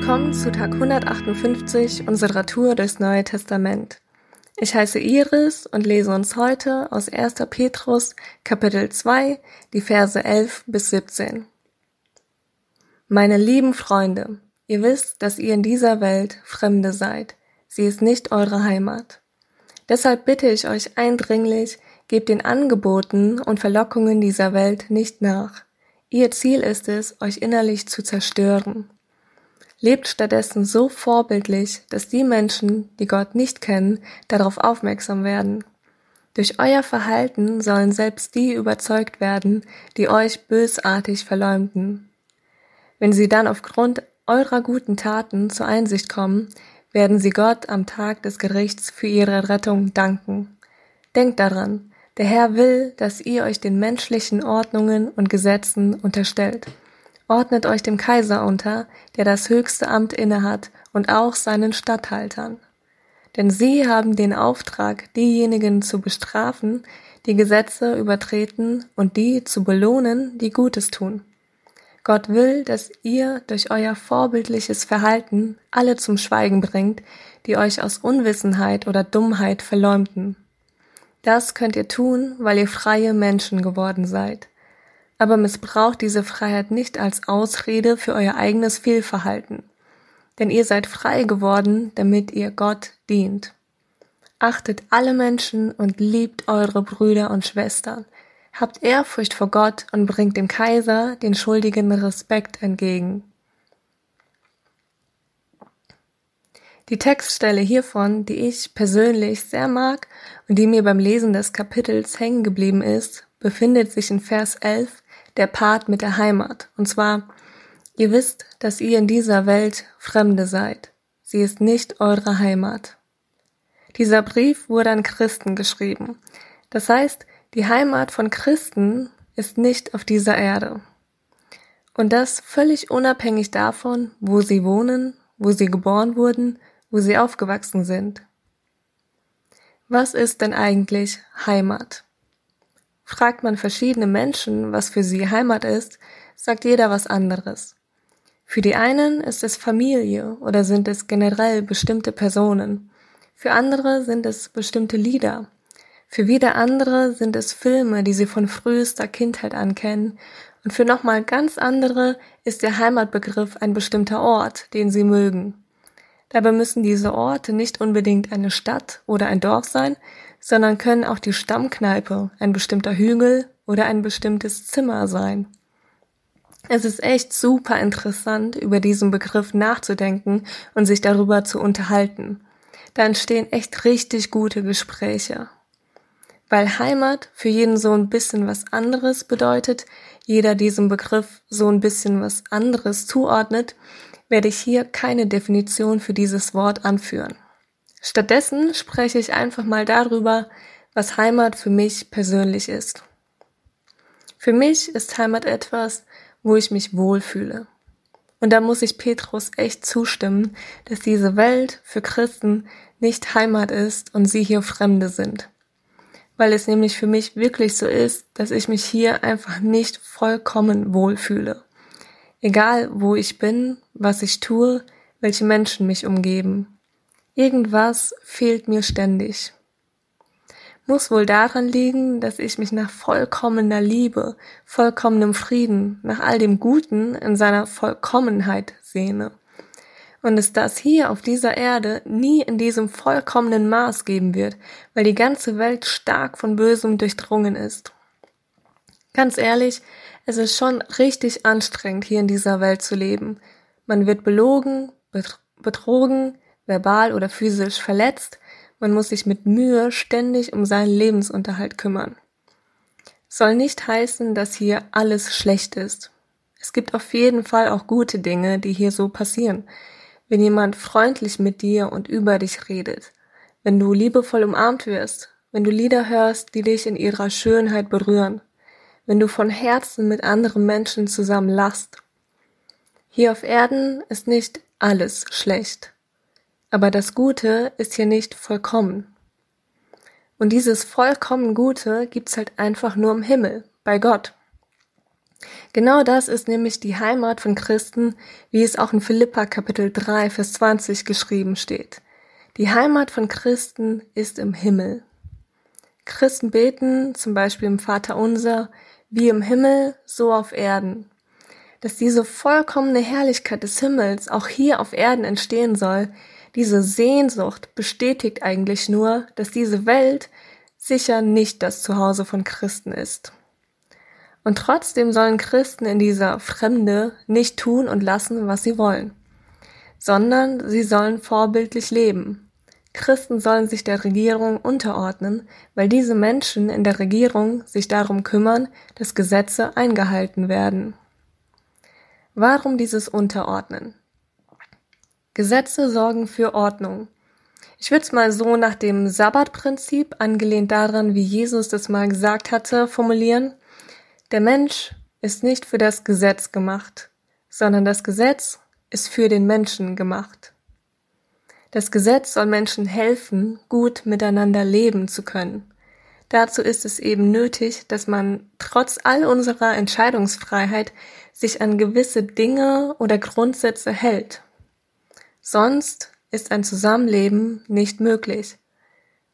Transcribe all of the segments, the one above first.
willkommen zu Tag 158 unserer Tour durchs Neue Testament. Ich heiße Iris und lese uns heute aus 1. Petrus Kapitel 2 die Verse 11 bis 17. Meine lieben Freunde, ihr wisst, dass ihr in dieser Welt Fremde seid. Sie ist nicht eure Heimat. Deshalb bitte ich euch eindringlich, gebt den Angeboten und Verlockungen dieser Welt nicht nach. Ihr Ziel ist es, euch innerlich zu zerstören. Lebt stattdessen so vorbildlich, dass die Menschen, die Gott nicht kennen, darauf aufmerksam werden. Durch euer Verhalten sollen selbst die überzeugt werden, die euch bösartig verleumden. Wenn sie dann aufgrund eurer guten Taten zur Einsicht kommen, werden sie Gott am Tag des Gerichts für ihre Rettung danken. Denkt daran, der Herr will, dass ihr euch den menschlichen Ordnungen und Gesetzen unterstellt ordnet euch dem Kaiser unter, der das höchste Amt innehat, und auch seinen Statthaltern. Denn sie haben den Auftrag, diejenigen zu bestrafen, die Gesetze übertreten und die zu belohnen, die Gutes tun. Gott will, dass ihr durch euer vorbildliches Verhalten alle zum Schweigen bringt, die euch aus Unwissenheit oder Dummheit verleumden. Das könnt ihr tun, weil ihr freie Menschen geworden seid aber missbraucht diese Freiheit nicht als Ausrede für euer eigenes Fehlverhalten. Denn ihr seid frei geworden, damit ihr Gott dient. Achtet alle Menschen und liebt eure Brüder und Schwestern. Habt Ehrfurcht vor Gott und bringt dem Kaiser den schuldigen Respekt entgegen. Die Textstelle hiervon, die ich persönlich sehr mag und die mir beim Lesen des Kapitels hängen geblieben ist, befindet sich in Vers 11 der Part mit der Heimat. Und zwar, ihr wisst, dass ihr in dieser Welt Fremde seid. Sie ist nicht eure Heimat. Dieser Brief wurde an Christen geschrieben. Das heißt, die Heimat von Christen ist nicht auf dieser Erde. Und das völlig unabhängig davon, wo sie wohnen, wo sie geboren wurden, wo sie aufgewachsen sind. Was ist denn eigentlich Heimat? Fragt man verschiedene Menschen, was für sie Heimat ist, sagt jeder was anderes. Für die einen ist es Familie oder sind es generell bestimmte Personen. Für andere sind es bestimmte Lieder. Für wieder andere sind es Filme, die sie von frühester Kindheit an kennen. Und für nochmal ganz andere ist der Heimatbegriff ein bestimmter Ort, den sie mögen. Dabei müssen diese Orte nicht unbedingt eine Stadt oder ein Dorf sein, sondern können auch die Stammkneipe, ein bestimmter Hügel oder ein bestimmtes Zimmer sein. Es ist echt super interessant, über diesen Begriff nachzudenken und sich darüber zu unterhalten. Da entstehen echt richtig gute Gespräche. Weil Heimat für jeden so ein bisschen was anderes bedeutet, jeder diesem Begriff so ein bisschen was anderes zuordnet, werde ich hier keine Definition für dieses Wort anführen. Stattdessen spreche ich einfach mal darüber, was Heimat für mich persönlich ist. Für mich ist Heimat etwas, wo ich mich wohlfühle. Und da muss ich Petrus echt zustimmen, dass diese Welt für Christen nicht Heimat ist und sie hier Fremde sind. Weil es nämlich für mich wirklich so ist, dass ich mich hier einfach nicht vollkommen wohlfühle. Egal wo ich bin, was ich tue, welche Menschen mich umgeben. Irgendwas fehlt mir ständig. Muss wohl daran liegen, dass ich mich nach vollkommener Liebe, vollkommenem Frieden, nach all dem Guten in seiner Vollkommenheit sehne. Und es das hier auf dieser Erde nie in diesem vollkommenen Maß geben wird, weil die ganze Welt stark von Bösem durchdrungen ist. Ganz ehrlich, es ist schon richtig anstrengend, hier in dieser Welt zu leben. Man wird belogen, betrogen, verbal oder physisch verletzt. Man muss sich mit Mühe ständig um seinen Lebensunterhalt kümmern. Soll nicht heißen, dass hier alles schlecht ist. Es gibt auf jeden Fall auch gute Dinge, die hier so passieren. Wenn jemand freundlich mit dir und über dich redet, wenn du liebevoll umarmt wirst, wenn du Lieder hörst, die dich in ihrer Schönheit berühren, wenn du von Herzen mit anderen Menschen zusammen lachst. Hier auf Erden ist nicht alles schlecht, aber das Gute ist hier nicht vollkommen. Und dieses vollkommen Gute gibt's halt einfach nur im Himmel, bei Gott. Genau das ist nämlich die Heimat von Christen, wie es auch in Philippa Kapitel 3, Vers 20 geschrieben steht. Die Heimat von Christen ist im Himmel. Christen beten zum Beispiel im Vater unser, wie im Himmel, so auf Erden. Dass diese vollkommene Herrlichkeit des Himmels auch hier auf Erden entstehen soll, diese Sehnsucht bestätigt eigentlich nur, dass diese Welt sicher nicht das Zuhause von Christen ist. Und trotzdem sollen Christen in dieser Fremde nicht tun und lassen, was sie wollen, sondern sie sollen vorbildlich leben. Christen sollen sich der Regierung unterordnen, weil diese Menschen in der Regierung sich darum kümmern, dass Gesetze eingehalten werden. Warum dieses Unterordnen? Gesetze sorgen für Ordnung. Ich würde es mal so nach dem Sabbatprinzip, angelehnt daran, wie Jesus das mal gesagt hatte, formulieren. Der Mensch ist nicht für das Gesetz gemacht, sondern das Gesetz ist für den Menschen gemacht. Das Gesetz soll Menschen helfen, gut miteinander leben zu können. Dazu ist es eben nötig, dass man trotz all unserer Entscheidungsfreiheit sich an gewisse Dinge oder Grundsätze hält. Sonst ist ein Zusammenleben nicht möglich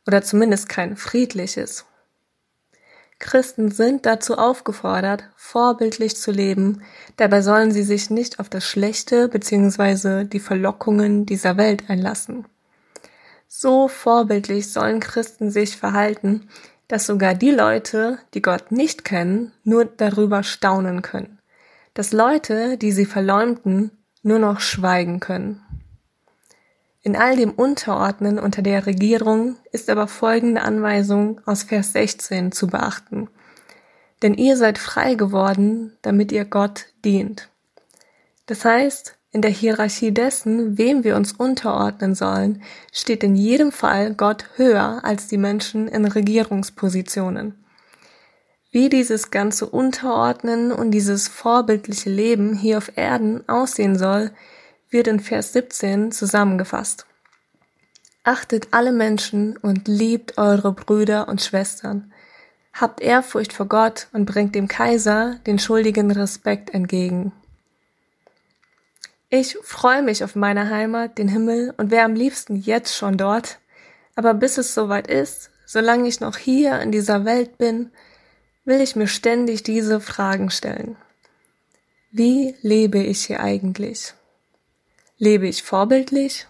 oder zumindest kein friedliches. Christen sind dazu aufgefordert, vorbildlich zu leben, dabei sollen sie sich nicht auf das Schlechte bzw. die Verlockungen dieser Welt einlassen. So vorbildlich sollen Christen sich verhalten, dass sogar die Leute, die Gott nicht kennen, nur darüber staunen können, dass Leute, die sie verleumden, nur noch schweigen können. In all dem Unterordnen unter der Regierung ist aber folgende Anweisung aus Vers 16 zu beachten. Denn ihr seid frei geworden, damit ihr Gott dient. Das heißt, in der Hierarchie dessen, wem wir uns unterordnen sollen, steht in jedem Fall Gott höher als die Menschen in Regierungspositionen. Wie dieses ganze Unterordnen und dieses vorbildliche Leben hier auf Erden aussehen soll, wird in Vers 17 zusammengefasst. Achtet alle Menschen und liebt eure Brüder und Schwestern. Habt Ehrfurcht vor Gott und bringt dem Kaiser den schuldigen Respekt entgegen. Ich freue mich auf meine Heimat, den Himmel und wäre am liebsten jetzt schon dort. Aber bis es soweit ist, solange ich noch hier in dieser Welt bin, will ich mir ständig diese Fragen stellen. Wie lebe ich hier eigentlich? Lebe ich vorbildlich